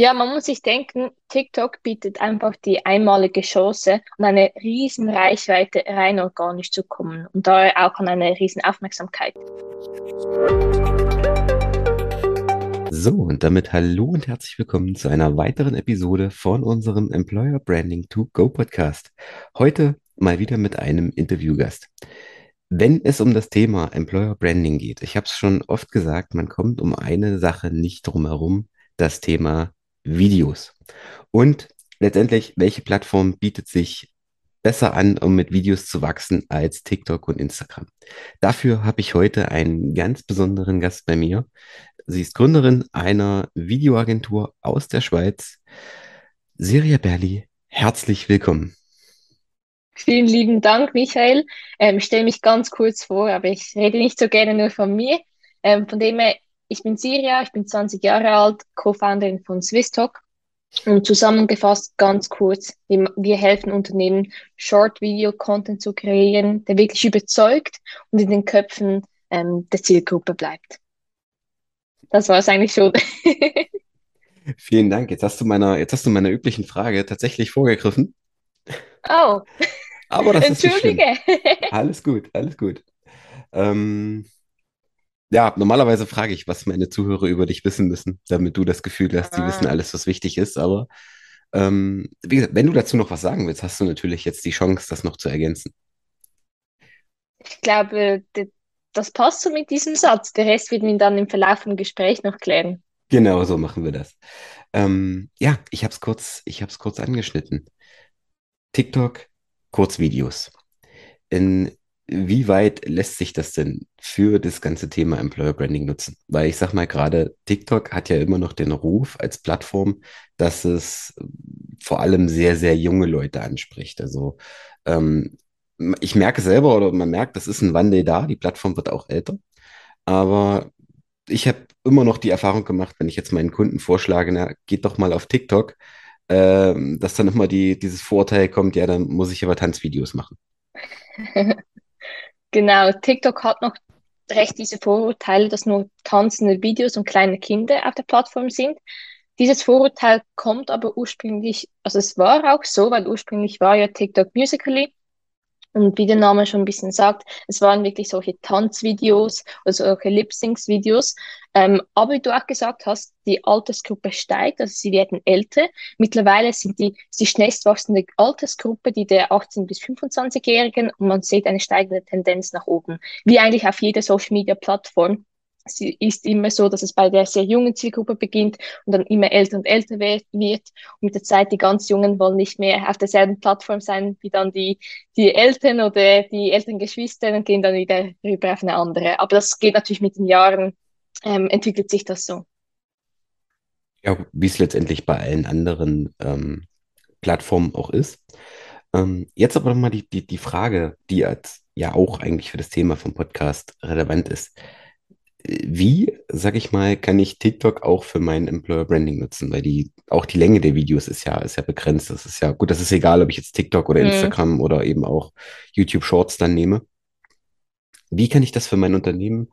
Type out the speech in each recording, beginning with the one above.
Ja, man muss sich denken, TikTok bietet einfach die einmalige Chance, an eine riesen Reichweite rein organisch zu kommen und daher auch an eine riesen Aufmerksamkeit. So, und damit hallo und herzlich willkommen zu einer weiteren Episode von unserem Employer Branding to Go Podcast. Heute mal wieder mit einem Interviewgast. Wenn es um das Thema Employer Branding geht, ich habe es schon oft gesagt, man kommt um eine Sache nicht drum herum, das Thema Videos. Und letztendlich, welche Plattform bietet sich besser an, um mit Videos zu wachsen als TikTok und Instagram? Dafür habe ich heute einen ganz besonderen Gast bei mir. Sie ist Gründerin einer Videoagentur aus der Schweiz. Siria Berli, herzlich willkommen. Vielen lieben Dank, Michael. Ähm, ich stelle mich ganz kurz vor, aber ich rede nicht so gerne nur von mir. Ähm, von dem her, ich bin Siria, ich bin 20 Jahre alt, Co-Founderin von SwissTalk. Und zusammengefasst ganz kurz, wir helfen Unternehmen, Short-Video-Content zu kreieren, der wirklich überzeugt und in den Köpfen ähm, der Zielgruppe bleibt. Das war es eigentlich schon. Vielen Dank. Jetzt hast du meiner, jetzt hast du meiner üblichen Frage tatsächlich vorgegriffen. Oh. Aber das Entschuldige. ist schlimm. Alles gut, alles gut. Ähm, ja, normalerweise frage ich, was meine Zuhörer über dich wissen müssen, damit du das Gefühl hast, die wissen Ah, alles, was wichtig ist. Aber ähm, wie gesagt, wenn du dazu noch was sagen willst, hast du natürlich jetzt die Chance, das noch zu ergänzen. ich glaube, das passt so mit diesem Satz. Der Rest wird mir dann im Verlauf vom Gespräch noch klären. Genau, so machen wir das. Ähm, ja, ich habe es kurz, ich habe es kurz angeschnitten. TikTok, Kurzvideos. Inwieweit lässt sich das denn für das ganze Thema Employer Branding nutzen? Weil ich sag mal gerade, TikTok hat ja immer noch den Ruf als Plattform, dass es vor allem sehr, sehr junge Leute anspricht. Also ähm, ich merke selber oder man merkt, das ist ein Wandel da. Die Plattform wird auch älter. Aber ich habe immer noch die Erfahrung gemacht, wenn ich jetzt meinen Kunden vorschlage, na, geht doch mal auf TikTok, ähm, dass dann immer die, dieses Vorurteil kommt, ja, dann muss ich aber Tanzvideos machen. Genau, TikTok hat noch recht diese Vorurteile, dass nur tanzende Videos und kleine Kinder auf der Plattform sind. Dieses Vorurteil kommt aber ursprünglich, also es war auch so, weil ursprünglich war ja TikTok Musical.ly Und wie der Name schon ein bisschen sagt, es waren wirklich solche Tanzvideos oder solche Lip-Sync-Videos. Ähm, aber wie du auch gesagt hast, die Altersgruppe steigt, also sie werden älter. Mittlerweile sind die, die schnellst wachsende Altersgruppe die der 18- bis 25-Jährigen und man sieht eine steigende Tendenz nach oben. Wie eigentlich auf jeder Social-Media-Plattform. Es ist immer so, dass es bei der sehr jungen Zielgruppe beginnt und dann immer älter und älter wird. Und mit der Zeit, die ganz Jungen wollen nicht mehr auf derselben Plattform sein wie dann die, die Eltern oder die älteren Geschwister und gehen dann wieder rüber auf eine andere. Aber das geht natürlich mit den Jahren, ähm, entwickelt sich das so. Ja, wie es letztendlich bei allen anderen ähm, Plattformen auch ist. Ähm, jetzt aber nochmal die, die, die Frage, die als ja auch eigentlich für das Thema vom Podcast relevant ist. Wie, sag ich mal, kann ich TikTok auch für mein Employer Branding nutzen? Weil die, auch die Länge der Videos ist ja, ist ja begrenzt. Das ist ja, gut, das ist egal, ob ich jetzt TikTok oder Mm. Instagram oder eben auch YouTube Shorts dann nehme. Wie kann ich das für mein Unternehmen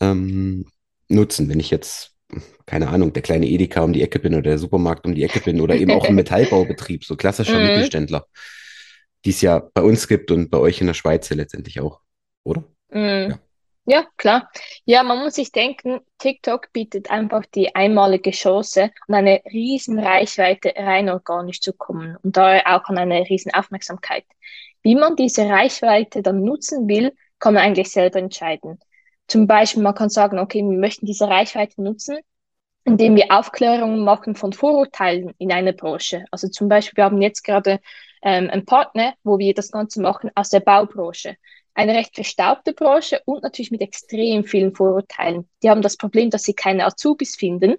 ähm, nutzen, wenn ich jetzt, keine Ahnung, der kleine Edeka um die Ecke bin oder der Supermarkt um die Ecke bin oder eben auch ein Metallbaubetrieb, so klassischer Mm, Mittelständler, die es ja bei uns gibt und bei euch in der Schweiz ja letztendlich auch, oder? mm. Ja. Ja, klar. Ja, man muss sich denken, TikTok bietet einfach die einmalige Chance, an eine riesen Reichweite rein organisch zu kommen und daher auch an eine riesen Aufmerksamkeit. Wie man diese Reichweite dann nutzen will, kann man eigentlich selber entscheiden. Zum Beispiel, man kann sagen, okay, wir möchten diese Reichweite nutzen, indem wir Aufklärungen machen von Vorurteilen in einer Branche. Also zum Beispiel, wir haben jetzt gerade ähm, einen Partner, wo wir das Ganze machen aus der Baubranche. Eine recht verstaubte Branche und natürlich mit extrem vielen Vorurteilen. Die haben das Problem, dass sie keine Azubis finden.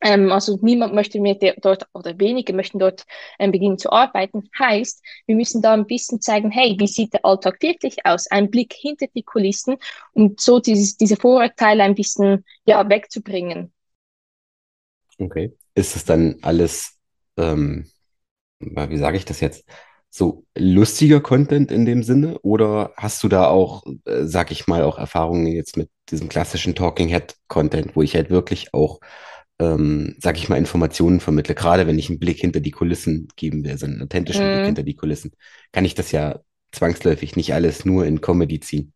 Ähm, also niemand möchte mehr dort oder wenige möchten dort ähm, beginnen zu arbeiten. Heißt, wir müssen da ein bisschen zeigen, hey, wie sieht der Alltag wirklich aus? Ein Blick hinter die Kulissen, um so dieses, diese Vorurteile ein bisschen ja, wegzubringen. Okay. Ist es dann alles, ähm, wie sage ich das jetzt, so lustiger Content in dem Sinne? Oder hast du da auch, äh, sag ich mal, auch Erfahrungen jetzt mit diesem klassischen Talking Head Content, wo ich halt wirklich auch ähm, sag ich mal, Informationen vermittle, gerade wenn ich einen Blick hinter die Kulissen geben will, so einen authentischen Blick Mhm. hinter die Kulissen, kann ich das ja zwangsläufig nicht alles nur in Comedy ziehen.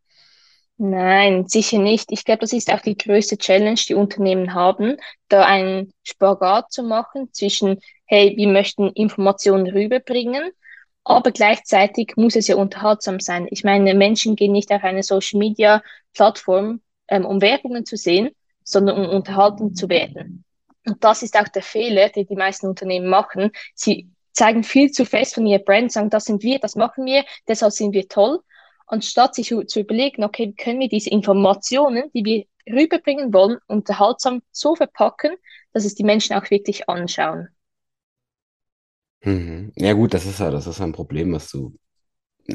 Nein, sicher nicht. Ich glaube, das ist auch die größte Challenge, die Unternehmen haben, da einen Spagat zu machen zwischen, hey, wir möchten Informationen rüberbringen, aber gleichzeitig muss es ja unterhaltsam sein. Ich meine, Menschen gehen nicht auf eine Social Media Plattform, ähm, um Werbungen zu sehen, sondern um unterhalten zu werden. Und das ist auch der Fehler, den die meisten Unternehmen machen. Sie zeigen viel zu fest von ihrer Brand, sagen, das sind wir, das machen wir, deshalb sind wir toll anstatt sich zu überlegen, okay, wie können wir diese Informationen, die wir rüberbringen wollen, unterhaltsam so verpacken, dass es die Menschen auch wirklich anschauen. Mhm. Ja gut, das ist ja, das ist ein Problem, was du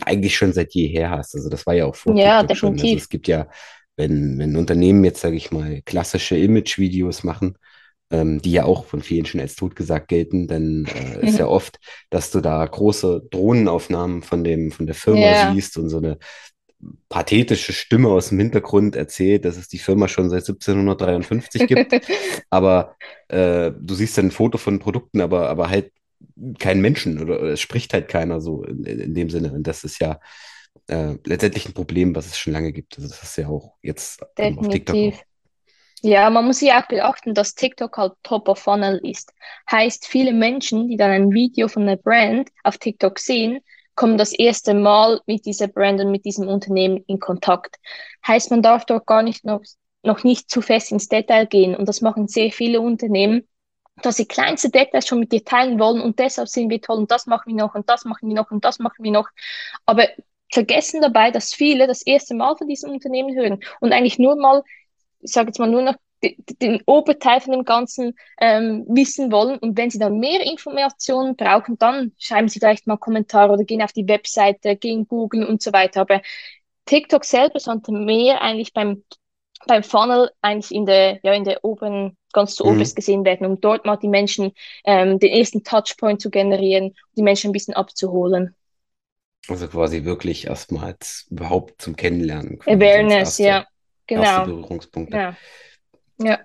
eigentlich schon seit jeher hast. Also das war ja auch vor Ja, TikTok schon. Also definitiv. es gibt ja, wenn, wenn Unternehmen jetzt, sage ich mal, klassische Image-Videos machen, ähm, die ja auch von vielen schon als totgesagt gelten, dann äh, ist ja oft, dass du da große Drohnenaufnahmen von dem, von der Firma Ja, siehst und so eine pathetische Stimme aus dem Hintergrund erzählt, dass es die Firma schon seit 1753 gibt. Aber äh, du siehst dann ein Foto von Produkten, aber, aber halt kein Menschen oder, oder es spricht halt keiner so in, in, dem Sinne. Und das ist ja äh, letztendlich ein Problem, was es schon lange gibt. Also das ist ja auch jetzt ähm, auf TikTok definitiv. Ja, man muss ja auch beachten, dass TikTok halt Top of Funnel ist. Heißt, viele Menschen, die dann ein Video von einer Brand auf TikTok sehen, kommen das erste Mal mit dieser Brand und mit diesem Unternehmen in Kontakt. Heißt, man darf dort gar nicht noch, noch nicht zu fest ins Detail gehen. Und das machen sehr viele Unternehmen, dass sie kleinste Details schon mit dir teilen wollen und deshalb sind wir toll und das machen wir noch und das machen wir noch und das machen wir noch. Aber vergessen dabei, dass viele das erste Mal von diesem Unternehmen hören und eigentlich nur mal ich sage jetzt mal nur noch de- den Oberteil von dem Ganzen ähm, wissen wollen. Und wenn Sie dann mehr Informationen brauchen, dann schreiben Sie vielleicht mal Kommentare oder gehen auf die Webseite, gehen googeln und so weiter. Aber TikTok selber sollte mehr eigentlich beim, beim Funnel eigentlich in der, ja, in der oberen, ganz zu Mhm. oberst gesehen werden, um dort mal die Menschen ähm, den ersten Touchpoint zu generieren, die Menschen ein bisschen abzuholen. Also quasi wirklich erstmals überhaupt zum Kennenlernen, Awareness, erste, ja, erste genau. Berührungspunkte. Ja, ja.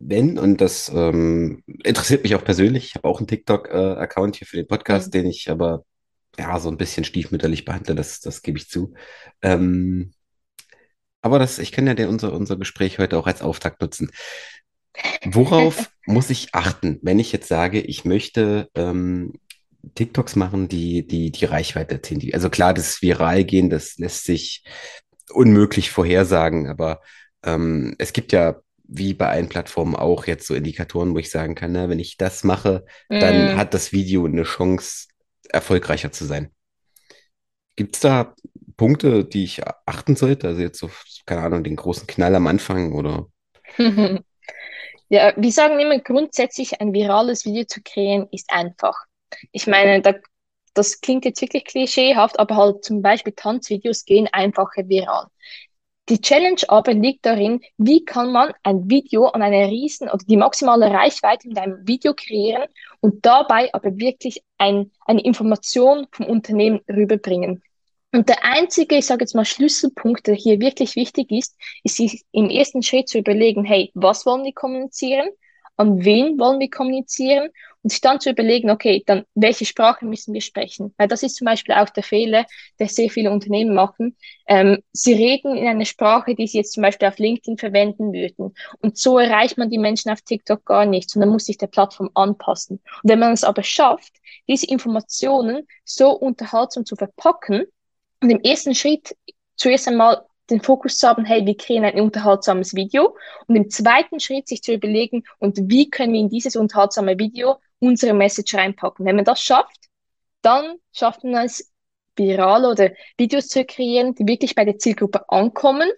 Wenn, und das ähm, interessiert mich auch persönlich, ich habe auch einen TikTok-Account hier für den Podcast, Mhm. den ich aber ja so ein bisschen stiefmütterlich behandle, das, das gebe ich zu. Ähm, aber das, ich kann ja der, unser, unser Gespräch heute auch als Auftakt nutzen. Worauf muss ich achten, wenn ich jetzt sage, ich möchte ähm, TikToks machen, die, die, die Reichweite erzielen? Die, also klar, das viral gehen, das lässt sich unmöglich vorhersagen, aber ähm, es gibt ja wie bei allen Plattformen auch jetzt so Indikatoren, wo ich sagen kann, na, wenn ich das mache, dann Mm. hat das Video eine Chance, erfolgreicher zu sein. Gibt es da Punkte, die ich achten sollte? Also jetzt so, keine Ahnung, den großen Knall am Anfang oder? Ja, wir sagen immer grundsätzlich, ein virales Video zu kreieren ist einfach. Ich meine, da, das klingt jetzt wirklich klischeehaft, aber halt zum Beispiel Tanzvideos gehen einfacher viral. Die Challenge aber liegt darin, wie kann man ein Video an einer riesen oder die maximale Reichweite mit einem Video kreieren und dabei aber wirklich ein, eine Information vom Unternehmen rüberbringen. Und der einzige, ich sage jetzt mal, Schlüsselpunkt, der hier wirklich wichtig ist, ist sich im ersten Schritt zu überlegen, hey, was wollen wir kommunizieren? An wen wollen wir kommunizieren? Und sich dann zu überlegen, okay, dann welche Sprache müssen wir sprechen? Weil das ist zum Beispiel auch der Fehler, der sehr viele Unternehmen machen. Ähm, sie reden in einer Sprache, die sie jetzt zum Beispiel auf LinkedIn verwenden würden. Und so erreicht man die Menschen auf TikTok gar nicht, sondern muss sich der Plattform anpassen. Und wenn man es aber schafft, diese Informationen so unterhaltsam zu verpacken, und im ersten Schritt zuerst einmal den Fokus zu haben, hey, wir kreieren ein unterhaltsames Video und im zweiten Schritt sich zu überlegen, und wie können wir in dieses unterhaltsame Video unsere Message reinpacken. Wenn man das schafft, dann schafft man es, viral oder Videos zu kreieren, die wirklich bei der Zielgruppe ankommen,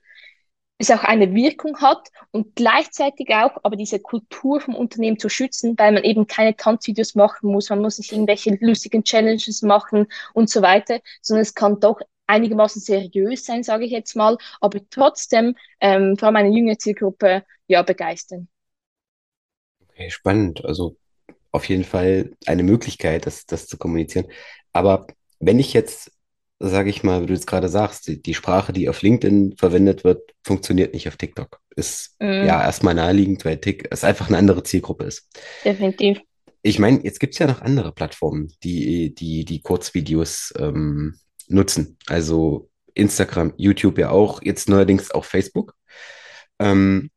es auch eine Wirkung hat und gleichzeitig auch aber diese Kultur vom Unternehmen zu schützen, weil man eben keine Tanzvideos machen muss, man muss nicht irgendwelche lustigen Challenges machen und so weiter, sondern es kann doch einigermaßen seriös sein, sage ich jetzt mal, aber trotzdem ähm, vor allem eine jüngere Zielgruppe ja begeistern. Okay, spannend. Also auf jeden Fall eine Möglichkeit, das, das zu kommunizieren. Aber wenn ich jetzt sage ich mal, wie du jetzt gerade sagst, die, die Sprache, die auf LinkedIn verwendet wird, funktioniert nicht auf TikTok. Ist Mm, ja erstmal naheliegend, weil TikTok es einfach eine andere Zielgruppe ist. definitiv. Ich meine, jetzt gibt es ja noch andere Plattformen, die die, die Kurzvideos ähm, nutzen. Also Instagram, YouTube ja auch, jetzt neuerdings auch Facebook. Ähm,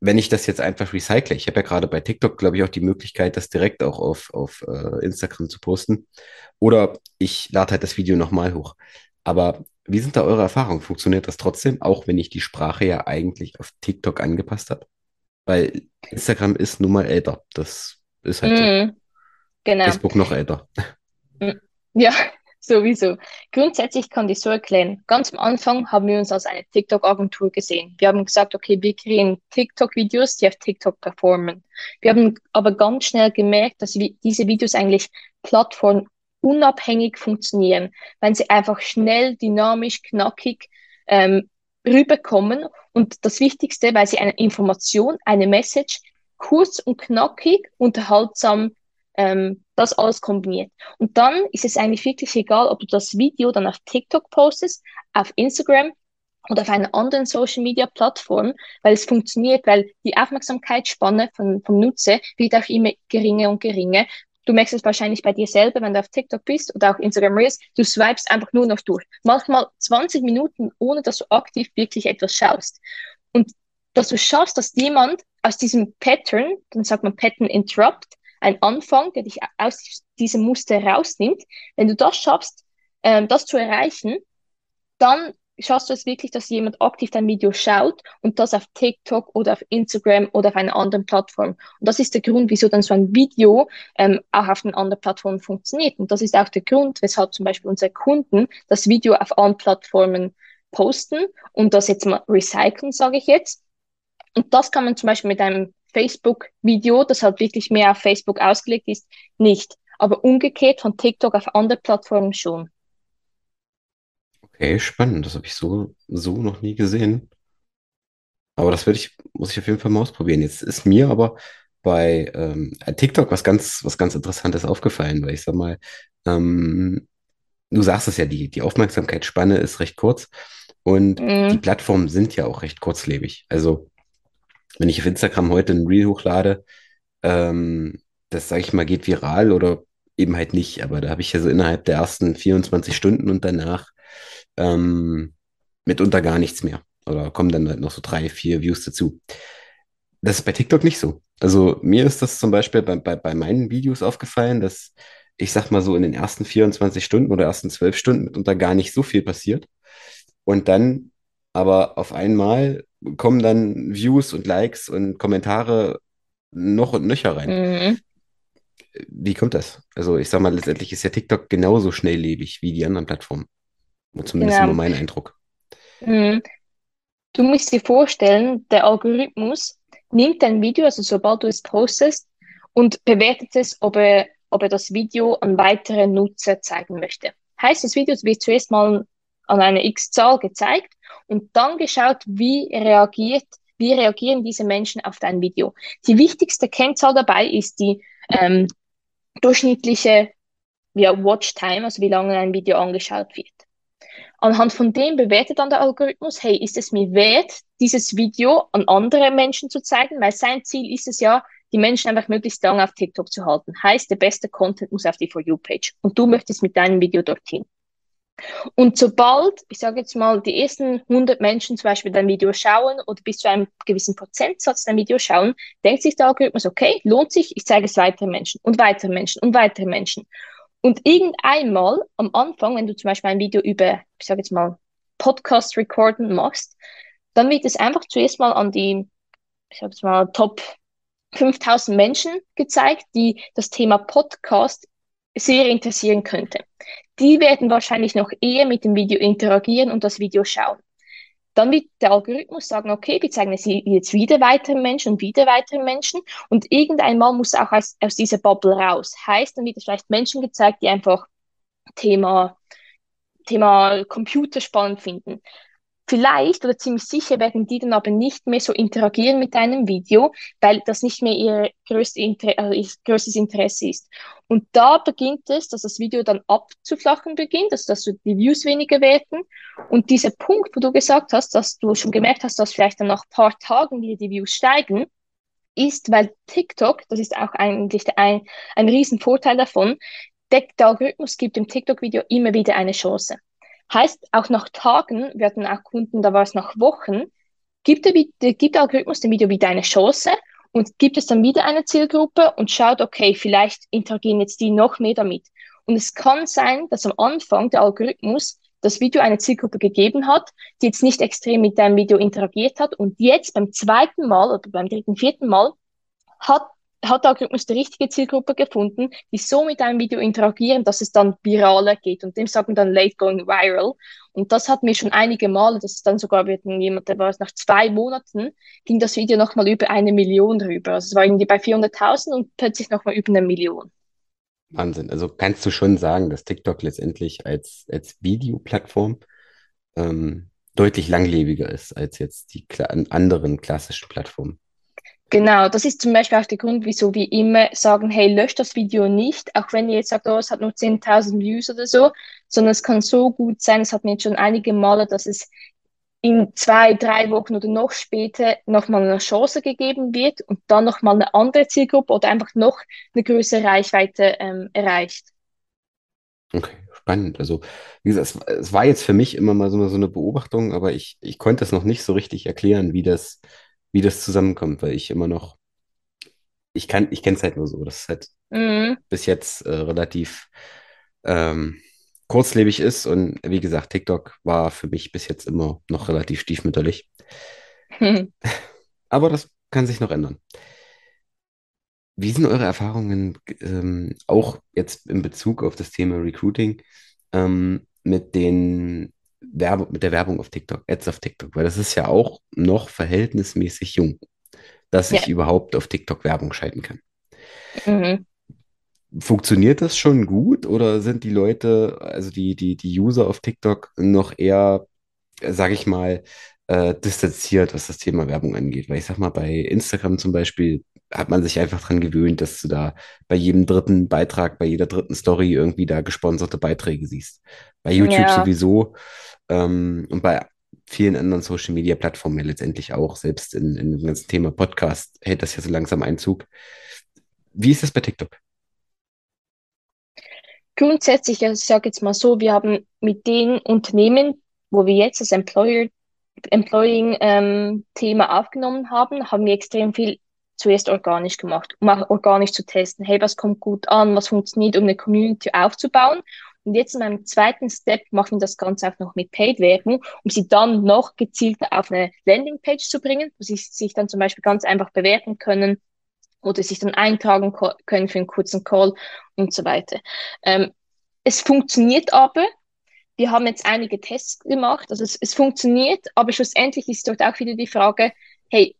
wenn ich das jetzt einfach recycle, ich habe ja gerade bei TikTok, glaube ich, auch die Möglichkeit, das direkt auch auf, auf äh, Instagram zu posten. Oder ich lade halt das Video nochmal hoch. Aber wie sind da eure Erfahrungen? Funktioniert das trotzdem, auch wenn ich die Sprache ja eigentlich auf TikTok angepasst habe? Weil Instagram ist nun mal älter. Das ist halt so. Mm, genau. Facebook noch älter. Ja, sowieso. Grundsätzlich kann ich so erklären. Ganz am Anfang haben wir uns als eine TikTok-Agentur gesehen. Wir haben gesagt, okay, wir kreieren TikTok-Videos, die auf TikTok performen. Wir haben aber ganz schnell gemerkt, dass diese Videos eigentlich plattformunabhängig funktionieren, wenn sie einfach schnell, dynamisch, knackig ähm, rüberkommen. Und das Wichtigste, weil sie eine Information, eine Message kurz und knackig, unterhaltsam ähm, das alles kombiniert. Und dann ist es eigentlich wirklich egal, ob du das Video dann auf TikTok postest, auf Instagram oder auf einer anderen Social Media Plattform, weil es funktioniert, weil die Aufmerksamkeitsspanne von, vom Nutzer wird auch immer geringer und geringer. Du merkst es wahrscheinlich bei dir selber, wenn du auf TikTok bist oder auch Instagram Reels, du swipest einfach nur noch durch. Manchmal 20 Minuten, ohne dass du aktiv wirklich etwas schaust. Und dass du schaffst, dass jemand aus diesem Pattern, dann sagt man Pattern Interrupt, ein Anfang, der dich aus diesem Muster rausnimmt. Wenn du das schaffst, ähm, das zu erreichen, dann schaffst du es wirklich, dass jemand aktiv dein Video schaut und das auf TikTok oder auf Instagram oder auf einer anderen Plattform. Und das ist der Grund, wieso dann so ein Video ähm, auch auf den anderen Plattformen funktioniert. Und das ist auch der Grund, weshalb zum Beispiel unsere Kunden das Video auf allen Plattformen posten und das jetzt mal recyceln, sage ich jetzt. Und das kann man zum Beispiel mit einem Facebook-Video, das halt wirklich mehr auf Facebook ausgelegt ist, nicht. Aber umgekehrt von TikTok auf andere Plattformen schon. Okay, spannend. Das habe ich so, so noch nie gesehen. Aber das werde ich, muss ich auf jeden Fall mal ausprobieren. Jetzt ist mir aber bei ähm, TikTok was ganz, was ganz Interessantes aufgefallen, weil ich sag mal, ähm, du sagst es ja, die, die Aufmerksamkeitsspanne ist recht kurz und die Mhm. Plattformen sind ja auch recht kurzlebig. Also, wenn ich auf Instagram heute ein Reel hochlade, ähm, das sage ich mal, geht viral oder eben halt nicht, aber da habe ich ja so innerhalb der ersten 24 Stunden und danach ähm, mitunter gar nichts mehr. Oder kommen dann halt noch so drei, vier Views dazu. Das ist bei TikTok nicht so. Also mir ist das zum Beispiel bei, bei, bei meinen Videos aufgefallen, dass ich sag mal so in den ersten 24 Stunden oder ersten 12 Stunden mitunter gar nicht so viel passiert. Und dann aber auf einmal kommen dann Views und Likes und Kommentare noch und nöcher rein. Mhm. Wie kommt das? Also ich sag mal, letztendlich ist ja TikTok genauso schnelllebig wie die anderen Plattformen. Zumindest immer Genau. mein Eindruck. Mhm. Du musst dir vorstellen, der Algorithmus nimmt dein Video, also sobald du es postest, und bewertet es, ob er, ob er das Video an weitere Nutzer zeigen möchte. Heißt, das Video wird zuerst mal an eine X-Zahl gezeigt und dann geschaut, wie reagiert, wie reagieren diese Menschen auf dein Video. Die wichtigste Kennzahl dabei ist die ähm, durchschnittliche ja, Watchtime, also wie lange ein Video angeschaut wird. Anhand von dem bewertet dann der Algorithmus, hey, ist es mir wert, dieses Video an andere Menschen zu zeigen? Weil sein Ziel ist es ja, die Menschen einfach möglichst lange auf TikTok zu halten. Heißt, der beste Content muss auf die For You-Page. Und du möchtest mit deinem Video dorthin. Und sobald, ich sage jetzt mal, die ersten 100 Menschen zum Beispiel dein Video schauen oder bis zu einem gewissen Prozentsatz dein Video schauen, denkt sich der Algorithmus, okay, lohnt sich, ich zeige es weiteren Menschen und weiteren Menschen und weiteren Menschen. Und irgendeinmal am Anfang, wenn du zum Beispiel ein Video über, ich sage jetzt mal, Podcast recorden machst, dann wird es einfach zuerst mal an die, ich sage jetzt mal, Top 5000 Menschen gezeigt, die das Thema Podcast sehr interessieren könnte. Die werden wahrscheinlich noch eher mit dem Video interagieren und das Video schauen. Dann wird der Algorithmus sagen, okay, wir zeigen es jetzt wieder weiteren Menschen und wieder weiteren Menschen und irgendeinmal muss auch aus, aus dieser Bubble raus. Heißt, dann wird es vielleicht Menschen gezeigt, die einfach Thema, Thema Computer spannend finden. Vielleicht oder ziemlich sicher werden die dann aber nicht mehr so interagieren mit deinem Video, weil das nicht mehr ihr, größte Inter also ihr größtes Interesse ist. Und da beginnt es, dass das Video dann abzuflachen beginnt, also dass die Views weniger werden. Und dieser Punkt, wo du gesagt hast, dass du schon gemerkt hast, dass vielleicht dann nach ein paar Tagen wieder die Views steigen, ist, weil TikTok, das ist auch eigentlich ein, ein Riesenvorteil davon, der, der Algorithmus gibt dem TikTok-Video immer wieder eine Chance. Heißt, auch nach Tagen werden auch Kunden, da war es nach Wochen, gibt der, gibt der Algorithmus dem Video wieder eine Chance und gibt es dann wieder eine Zielgruppe und schaut, okay, vielleicht interagieren jetzt die noch mehr damit. Und es kann sein, dass am Anfang der Algorithmus das Video eine Zielgruppe gegeben hat, die jetzt nicht extrem mit deinem Video interagiert hat und jetzt beim zweiten Mal oder beim dritten, vierten Mal hat hat der Algorithmus die richtige Zielgruppe gefunden, die so mit deinem Video interagieren, dass es dann viraler geht. Und dem sagt man dann late going viral. Und das hat mir schon einige Male, dass es dann sogar wird jemand, der war es nach zwei Monaten, ging das Video nochmal über eine Million rüber. Also es war irgendwie bei 400.000 und plötzlich nochmal über eine Million. Wahnsinn. Also kannst du schon sagen, dass TikTok letztendlich als, als Videoplattform ähm, deutlich langlebiger ist als jetzt die anderen klassischen Plattformen. Genau, das ist zum Beispiel auch der Grund, wieso wir immer sagen, hey, löscht das Video nicht, auch wenn ihr jetzt sagt, oh, es hat nur 10.000 Views oder so, sondern es kann so gut sein, es hat mir jetzt schon einige Male, dass es in zwei, drei Wochen oder noch später nochmal eine Chance gegeben wird und dann nochmal eine andere Zielgruppe oder einfach noch eine größere Reichweite ähm, erreicht. Okay, spannend. Also, wie gesagt, es, es, war jetzt für mich immer mal so, so eine Beobachtung, aber ich, ich konnte es noch nicht so richtig erklären, wie das, wie das zusammenkommt, weil ich immer noch, ich kann, ich kenne es halt nur so, dass es halt mhm. bis jetzt äh, relativ ähm, kurzlebig ist. Und wie gesagt, TikTok war für mich bis jetzt immer noch relativ stiefmütterlich. Aber das kann sich noch ändern. Wie sind eure Erfahrungen ähm, auch jetzt in Bezug auf das Thema Recruiting ähm, mit den Werbe mit der Werbung auf TikTok, Ads auf TikTok? Weil das ist ja auch noch verhältnismäßig jung, dass ich überhaupt auf TikTok Werbung schalten kann. Mhm. Funktioniert das schon gut oder sind die Leute, also die, die, die User auf TikTok noch eher, sage ich mal, äh, distanziert, was das Thema Werbung angeht? Weil ich sag mal, bei Instagram zum Beispiel hat man sich einfach dran gewöhnt, dass du da bei jedem dritten Beitrag, bei jeder dritten Story irgendwie da gesponserte Beiträge siehst. Bei YouTube ja. sowieso ähm, und bei vielen anderen Social Media Plattformen ja letztendlich auch, selbst in, in dem ganzen Thema Podcast hält das ja so langsam Einzug. Wie ist das bei TikTok? grundsätzlich, also ich sage jetzt mal so, wir haben mit den Unternehmen, wo wir jetzt das Employer, Employing-Thema ähm, aufgenommen haben, haben wir extrem viel zuerst organisch gemacht, um auch organisch zu testen. Hey, was kommt gut an, was funktioniert, um eine Community aufzubauen. Und jetzt in einem zweiten Step machen wir das Ganze auch noch mit Paid-Werbung, um sie dann noch gezielter auf eine Landingpage zu bringen, wo sie sich dann zum Beispiel ganz einfach bewerten können, oder sich dann eintragen können für einen kurzen Call und so weiter. Ähm, es funktioniert aber. Wir haben jetzt einige Tests gemacht, also es, es funktioniert, aber schlussendlich ist dort auch wieder die Frage, hey,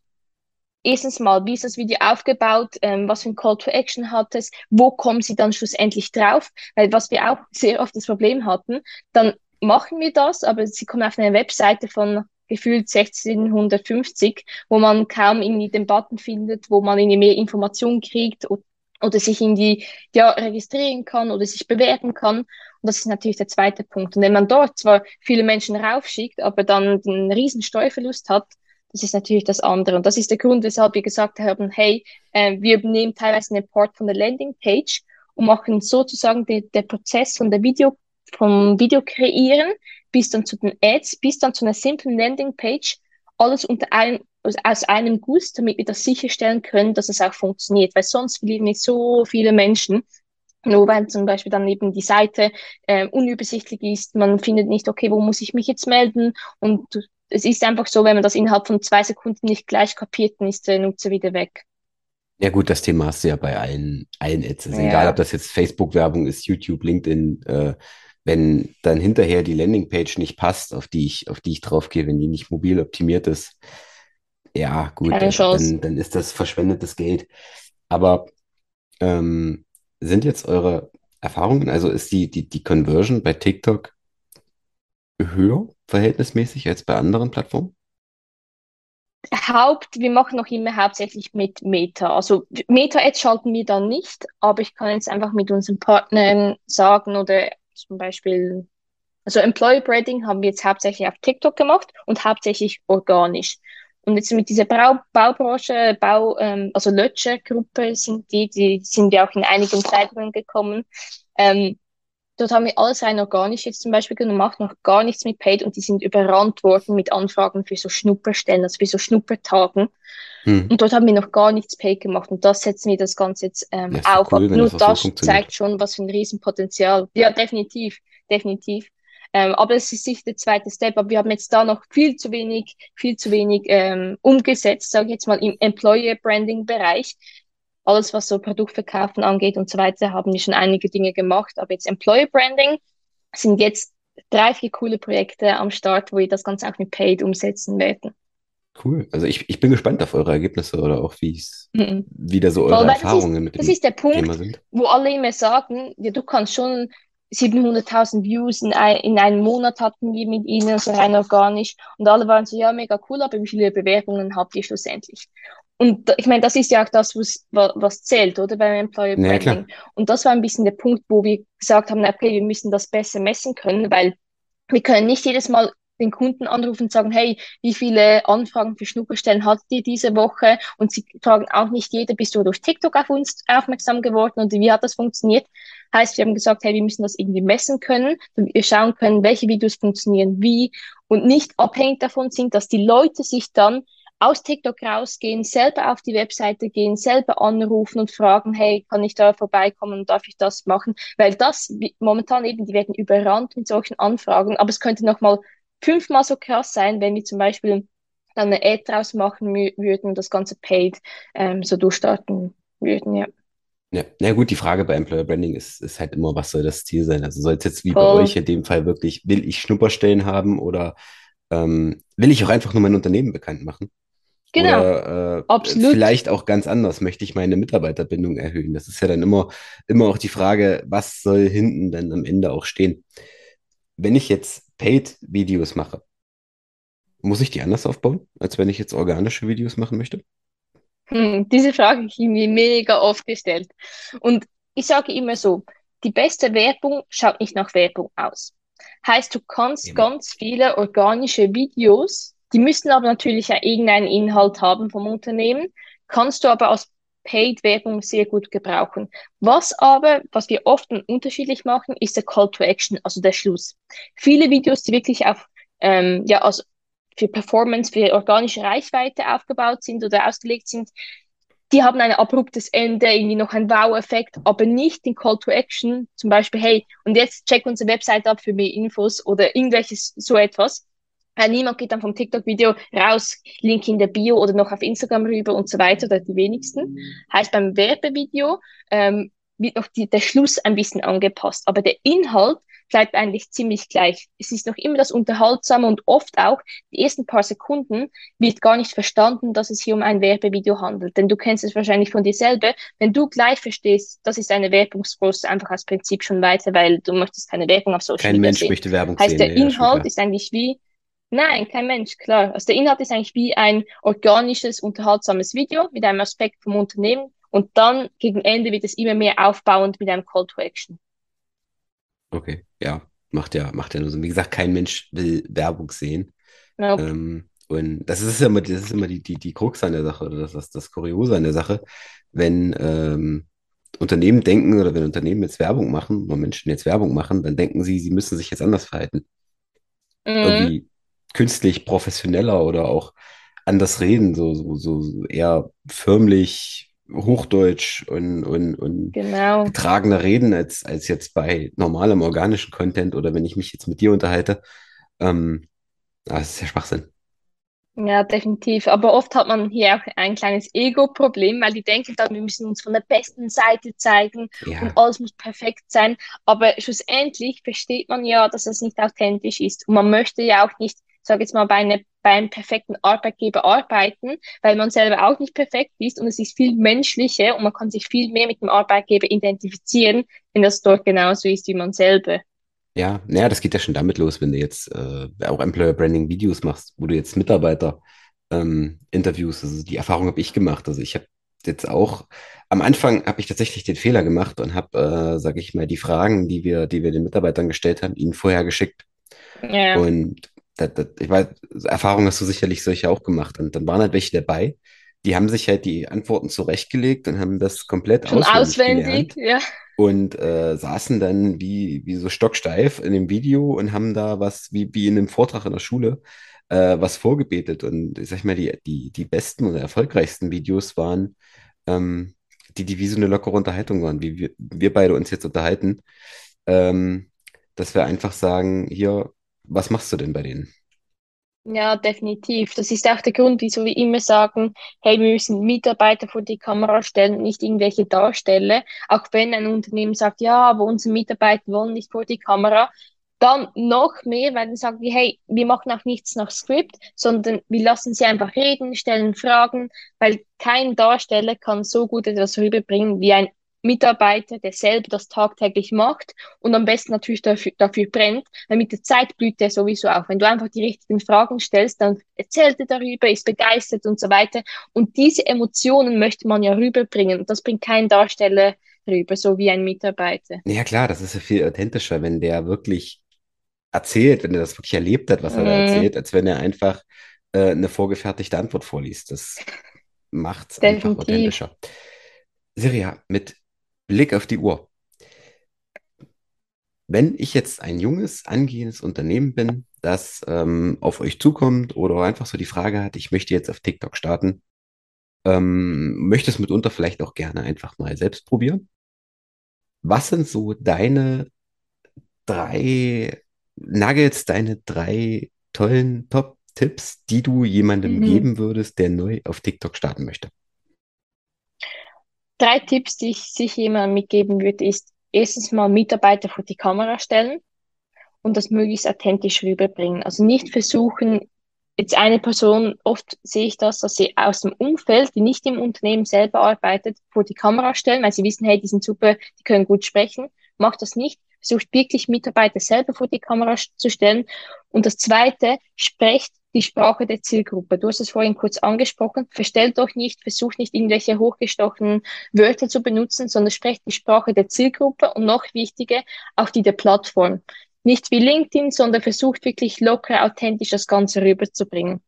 erstens mal, wie ist das Video aufgebaut, ähm, was für ein Call to Action hat es, wo kommen sie dann schlussendlich drauf, weil was wir auch sehr oft das Problem hatten, dann machen wir das, aber sie kommen auf eine Webseite von gefühlt 1650, wo man kaum irgendwie den Button findet, wo man irgendwie mehr Informationen kriegt oder, oder sich irgendwie ja, registrieren kann oder sich bewerten kann. Und das ist natürlich der zweite Punkt. Und wenn man dort zwar viele Menschen raufschickt, aber dann einen riesen Steuerverlust hat, das ist natürlich das andere. Und das ist der Grund, weshalb wir gesagt haben, hey, äh, wir nehmen teilweise einen Port von der Landingpage und machen sozusagen den Prozess von der Video, vom Video kreieren bis dann zu den Ads, bis dann zu einer simplen Landingpage, alles unter einem, aus einem Guss, damit wir das sicherstellen können, dass es auch funktioniert, weil sonst verlieren wir so viele Menschen. Nur weil zum Beispiel dann eben die Seite äh, unübersichtlich ist, man findet nicht, okay, wo muss ich mich jetzt melden? Und es ist einfach so, wenn man das innerhalb von zwei Sekunden nicht gleich kapiert, dann ist der Nutzer wieder weg. Ja gut, das Thema hast du ja bei allen, allen Ads. Also ja. Egal, ob das jetzt Facebook-Werbung ist, YouTube, LinkedIn, äh, wenn dann hinterher die Landingpage nicht passt, auf die ich, auf die ich draufgehe, wenn die nicht mobil optimiert ist, ja, gut, dann, dann ist das verschwendetes Geld. Aber ähm, sind jetzt eure Erfahrungen, also ist die, die, die Conversion bei TikTok höher verhältnismäßig als bei anderen Plattformen? Haupt, wir machen noch immer hauptsächlich mit Meta. Also Meta-Ads schalten wir dann nicht, aber ich kann jetzt einfach mit unseren Partnern sagen oder zum Beispiel, also Employer Branding haben wir jetzt hauptsächlich auf TikTok gemacht und hauptsächlich organisch. Und jetzt mit dieser Bau Baubranche, Bau, ähm, also Lötscher-Gruppe sind die, die sind wir auch in einigen Zeitungen gekommen. Ähm, Dort haben wir alles rein organisch jetzt zum Beispiel gemacht, noch gar nichts mit Paid und die sind überrannt worden mit Anfragen für so Schnupperstellen, also für so Schnuppertagen. Hm. Und dort haben wir noch gar nichts Paid gemacht und das setzen wir das Ganze jetzt ähm, ja, auf. Cool, Nur das, so zeigt schon, was für ein Riesenpotenzial. Ja, definitiv, definitiv. Ähm, aber es ist sicher der zweite Step. Aber wir haben jetzt da noch viel zu wenig, viel zu wenig ähm, umgesetzt, sage ich jetzt mal im Employer Branding Bereich alles, was so Produktverkaufen angeht und so weiter, haben wir schon einige Dinge gemacht. Aber jetzt Employer Branding sind jetzt drei, vier coole Projekte am Start, wo wir das Ganze auch mit Paid umsetzen werden. Cool. Also ich, ich bin gespannt auf eure Ergebnisse oder auch wie es mhm. wieder so eure Weil, Erfahrungen ist, mit dem Das ist der Punkt, wo alle immer sagen, ja, du kannst schon 700.000 Views in, ein, in einem Monat hatten wir mit ihnen, so rein organisch. Und alle waren so, ja, mega cool, aber wie viele Bewerbungen habt ihr schlussendlich? Und ich meine, das ist ja auch das, was, was zählt, oder beim Employer Branding. Ja, und das war ein bisschen der Punkt, wo wir gesagt haben, okay, wir müssen das besser messen können, weil wir können nicht jedes Mal den Kunden anrufen und sagen, hey, wie viele Anfragen für Schnupperstellen hattet ihr diese Woche? Und sie fragen auch nicht jeder, bist du durch TikTok auf uns aufmerksam geworden und wie hat das funktioniert? Heißt, wir haben gesagt, hey, wir müssen das irgendwie messen können, damit wir schauen können, welche Videos funktionieren wie und nicht abhängig davon sind, dass die Leute sich dann aus TikTok rausgehen, selber auf die Webseite gehen, selber anrufen und fragen, hey, kann ich da vorbeikommen, darf ich das machen? Weil das momentan eben, die werden überrannt mit solchen Anfragen, aber es könnte nochmal fünfmal so krass sein, wenn wir zum Beispiel dann eine Ad draus machen würden und das Ganze paid ähm, so durchstarten würden, ja. Ja, na gut, die Frage bei Employer Branding ist, ist halt immer, was soll das Ziel sein? Also soll es jetzt wie Voll. bei euch in dem Fall wirklich, will ich Schnupperstellen haben oder ähm, will ich auch einfach nur mein Unternehmen bekannt machen? Genau. Oder äh, Absolut. vielleicht auch ganz anders, möchte ich meine Mitarbeiterbindung erhöhen. Das ist ja dann immer, immer auch die Frage, was soll hinten dann am Ende auch stehen. Wenn ich jetzt Paid-Videos mache, muss ich die anders aufbauen, als wenn ich jetzt organische Videos machen möchte? Hm, diese Frage habe ich mir mega oft gestellt. Und ich sage immer so, die beste Werbung schaut nicht nach Werbung aus. Heißt, du kannst ja. ganz viele organische Videos die müssen aber natürlich ja irgendeinen Inhalt haben vom Unternehmen, kannst du aber als Paid-Werbung sehr gut gebrauchen. Was aber, was wir oft unterschiedlich machen, ist der Call to Action, also der Schluss. Viele Videos, die wirklich auf, ähm, ja, also für Performance, für organische Reichweite aufgebaut sind oder ausgelegt sind, die haben ein abruptes Ende, irgendwie noch ein Wow-Effekt, aber nicht den Call to Action, zum Beispiel, hey, und jetzt check unsere Website ab für mehr Infos oder irgendwelches so etwas. Äh, niemand geht dann vom TikTok-Video raus, Link in der Bio oder noch auf Instagram rüber und so weiter, oder die wenigsten. Heißt, beim Werbevideo ähm, wird noch die, der Schluss ein bisschen angepasst, aber der Inhalt bleibt eigentlich ziemlich gleich. Es ist noch immer das Unterhaltsame und oft auch die ersten paar Sekunden wird gar nicht verstanden, dass es hier um ein Werbevideo handelt. Denn du kennst es wahrscheinlich von dir selber. Wenn du gleich verstehst, das ist eine Werbungspost, einfach als Prinzip schon weiter, weil du möchtest keine Werbung auf Social Kein Media Mensch sehen. möchte Werbung heißt, sehen. Heißt, der Inhalt ist eigentlich wie Nein, kein Mensch, klar. Also der Inhalt ist eigentlich wie ein organisches, unterhaltsames Video mit einem Aspekt vom Unternehmen und dann gegen Ende wird es immer mehr aufbauend mit einem Call to Action. Okay, ja, macht ja, macht ja nur so. Wie gesagt, kein Mensch will Werbung sehen. Nope. Ähm, und das ist immer, das ist immer die, die, die Krux an der Sache oder das, das, das Kuriose an der Sache, wenn ähm, Unternehmen denken oder wenn Unternehmen jetzt Werbung machen oder Menschen jetzt Werbung machen, dann denken sie, sie müssen sich jetzt anders verhalten. Mhm. Irgendwie künstlich professioneller oder auch anders reden, so, so, so eher förmlich Hochdeutsch und, und, und genau. getragener reden als, als jetzt bei normalem organischen Content oder wenn ich mich jetzt mit dir unterhalte. Ähm, das ist ja Schwachsinn. Ja, definitiv. Aber oft hat man hier auch ein kleines Ego-Problem, weil die denken dann, wir müssen uns von der besten Seite zeigen ja. und alles muss perfekt sein. Aber schlussendlich versteht man ja, dass es nicht authentisch ist. Und man möchte ja auch nicht sage jetzt mal, bei, eine, bei einem perfekten Arbeitgeber arbeiten, weil man selber auch nicht perfekt ist und es ist viel menschlicher und man kann sich viel mehr mit dem Arbeitgeber identifizieren, wenn das dort genauso ist wie man selber. Ja, naja, das geht ja schon damit los, wenn du jetzt äh, auch Employer Branding Videos machst, wo du jetzt Mitarbeiter ähm, interviewst. Also die Erfahrung habe ich gemacht. Also ich habe jetzt auch am Anfang habe ich tatsächlich den Fehler gemacht und habe, äh, sage ich mal, die Fragen, die wir, die wir den Mitarbeitern gestellt haben, ihnen vorher geschickt. Ja, Und das, das, ich weiß, Erfahrung hast du sicherlich solche auch gemacht. Und dann waren halt welche dabei, die haben sich halt die Antworten zurechtgelegt und haben das komplett schon auswendig auswendig, ja. und äh, saßen dann wie, wie so stocksteif in dem Video und haben da was, wie, wie in einem Vortrag in der Schule, äh, was vorgebetet. Und ich sag mal, die, die, die besten oder erfolgreichsten Videos waren, ähm, die, die wie so eine lockere Unterhaltung waren, wie wir, wir beide uns jetzt unterhalten, ähm, dass wir einfach sagen, hier, was machst du denn bei denen? Ja, definitiv. Das ist auch der Grund, wieso wir immer sagen, hey, wir müssen Mitarbeiter vor die Kamera stellen nicht irgendwelche Darsteller. Auch wenn ein Unternehmen sagt, ja, aber unsere Mitarbeiter wollen nicht vor die Kamera, dann noch mehr, weil dann sagen wir, hey, wir machen auch nichts nach Skript, sondern wir lassen sie einfach reden, stellen Fragen, weil kein Darsteller kann so gut etwas rüberbringen wie ein Mitarbeiter, der selber das tagtäglich macht und am besten natürlich dafür, dafür brennt, weil mit der Zeit blüht der sowieso auf. Wenn du einfach die richtigen Fragen stellst, dann erzählt er darüber, ist begeistert und so weiter. Und diese Emotionen möchte man ja rüberbringen. Und das bringt kein Darsteller rüber, so wie ein Mitarbeiter. Ja klar, das ist ja viel authentischer, wenn der wirklich erzählt, wenn er das wirklich erlebt hat, was er da Mm, erzählt, als wenn er einfach äh, eine vorgefertigte Antwort vorliest. Das macht es einfach authentischer. Siria, mit Blick auf die Uhr. Wenn ich jetzt ein junges, angehendes Unternehmen bin, das ähm, auf euch zukommt oder einfach so die Frage hat, ich möchte jetzt auf TikTok starten, ähm, möchte es mitunter vielleicht auch gerne einfach mal selbst probieren. Was sind so deine drei Nuggets, deine drei tollen Top-Tipps, die du jemandem Mhm. geben würdest, der neu auf TikTok starten möchte? Drei Tipps, die ich sicher jemandem mitgeben würde, ist erstens mal Mitarbeiter vor die Kamera stellen und das möglichst authentisch rüberbringen. Also nicht versuchen, jetzt eine Person, oft sehe ich das, dass sie aus dem Umfeld, die nicht im Unternehmen selber arbeitet, vor die Kamera stellen, weil sie wissen, hey, die sind super, die können gut sprechen. Macht das nicht. Versucht wirklich Mitarbeiter selber vor die Kamera zu stellen. Und das Zweite, sprecht die Sprache der Zielgruppe. Du hast es vorhin kurz angesprochen. Verstellt euch nicht, versucht nicht irgendwelche hochgestochenen Wörter zu benutzen, sondern sprecht die Sprache der Zielgruppe und noch wichtiger, auch die der Plattform nicht wie LinkedIn, sondern versucht wirklich locker, authentisch das Ganze rüberzubringen.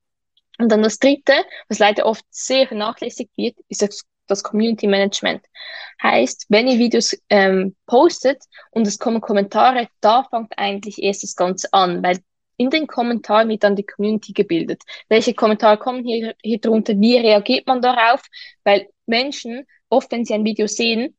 Und dann das Dritte, was leider oft sehr vernachlässigt wird, ist das, das Community Management. Heißt, wenn ihr Videos ähm, postet und es kommen Kommentare, da fängt eigentlich erst das Ganze an, weil in den Kommentaren wird dann die Community gebildet. Welche Kommentare kommen hier, hier drunter? Wie reagiert man darauf? Weil Menschen, oft wenn sie ein Video sehen,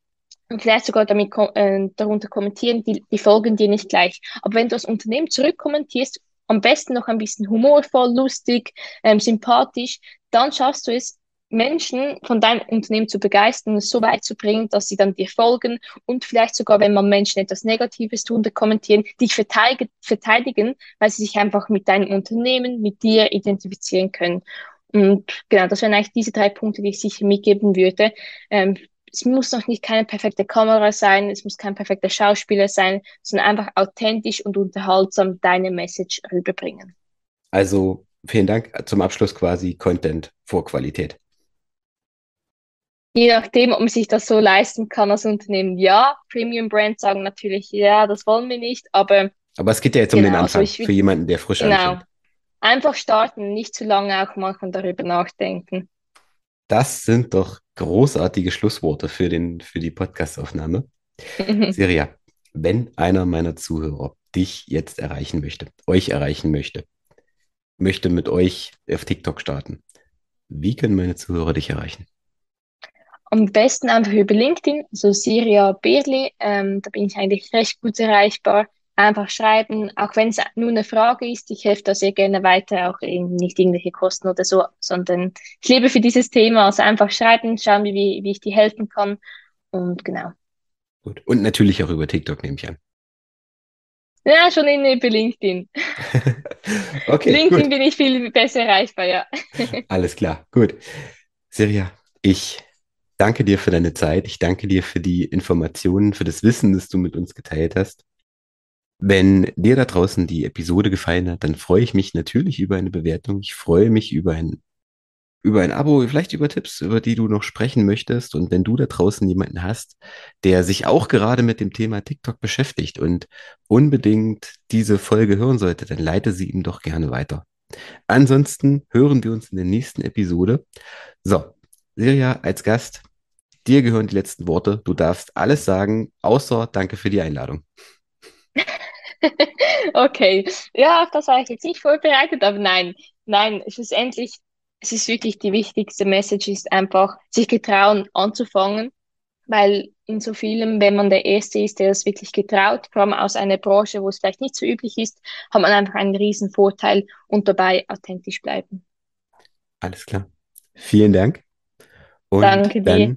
und vielleicht sogar damit äh, darunter kommentieren, die, die folgen dir nicht gleich. Aber wenn du als Unternehmen zurückkommentierst, am besten noch ein bisschen humorvoll, lustig, ähm, sympathisch, dann schaffst du es, Menschen von deinem Unternehmen zu begeistern es so weit zu bringen, dass sie dann dir folgen und vielleicht sogar, wenn man Menschen etwas Negatives tun, kommentieren, dich verteidigen, verteidigen, weil sie sich einfach mit deinem Unternehmen, mit dir identifizieren können. Und genau, das wären eigentlich diese drei Punkte, die ich sicher mitgeben würde. Ähm, es muss noch nicht keine perfekte Kamera sein, es muss kein perfekter Schauspieler sein, sondern einfach authentisch und unterhaltsam deine Message rüberbringen. Also vielen Dank zum Abschluss quasi Content vor Qualität. Je nachdem, ob man sich das so leisten kann als Unternehmen, ja. Premium Brands sagen natürlich, ja, das wollen wir nicht, aber Aber es geht ja jetzt um den genau, also Anfang ich für würde, jemanden, der frisch genau, anfängt. einfach starten, nicht zu lange auch machen, darüber nachdenken. Das sind doch großartige Schlussworte für den, für die Podcastaufnahme. Siria, wenn einer meiner Zuhörer dich jetzt erreichen möchte, euch erreichen möchte, möchte mit euch auf TikTok starten, wie können meine Zuhörer dich erreichen? Am besten einfach über LinkedIn, so Siria Berli, ähm, da bin ich eigentlich recht gut erreichbar. Einfach schreiben, auch wenn es nur eine Frage ist, ich helfe da sehr gerne weiter, auch in, nicht irgendwelche Kosten oder so, sondern ich lebe für dieses Thema, also einfach schreiben, schauen, wie, wie ich dir helfen kann und genau. Gut. Und natürlich auch über TikTok, nehme ich an. Ja, schon in, über LinkedIn. Okay, LinkedIn gut. bin ich viel besser erreichbar, ja. Alles klar. Gut. Siria, ich danke dir für deine Zeit. Ich danke dir für die Informationen, für das Wissen, das du mit uns geteilt hast. Wenn dir da draußen die Episode gefallen hat, dann freue ich mich natürlich über eine Bewertung. Ich freue mich über ein, über ein Abo, vielleicht über Tipps, über die du noch sprechen möchtest. Und wenn du da draußen jemanden hast, der sich auch gerade mit dem Thema TikTok beschäftigt und unbedingt diese Folge hören sollte, dann leite sie ihm doch gerne weiter. Ansonsten hören wir uns in der nächsten Episode. So, Silja als Gast, dir gehören die letzten Worte. Du darfst alles sagen, außer danke für die Einladung. Okay, ja, auf das war ich jetzt nicht vorbereitet, aber nein, nein, schlussendlich, es ist wirklich die wichtigste Message, ist einfach, sich getrauen anzufangen, weil in so vielem, wenn man der Erste ist, der es wirklich getraut, vor allem aus einer Branche, wo es vielleicht nicht so üblich ist, hat man einfach einen riesen Vorteil und dabei authentisch bleiben. Alles klar. Vielen Dank. Und Danke dir.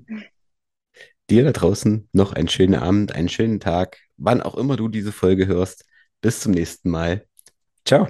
dir da draußen noch einen schönen Abend, einen schönen Tag, wann auch immer du diese Folge hörst. Bis zum nächsten Mal. Ciao.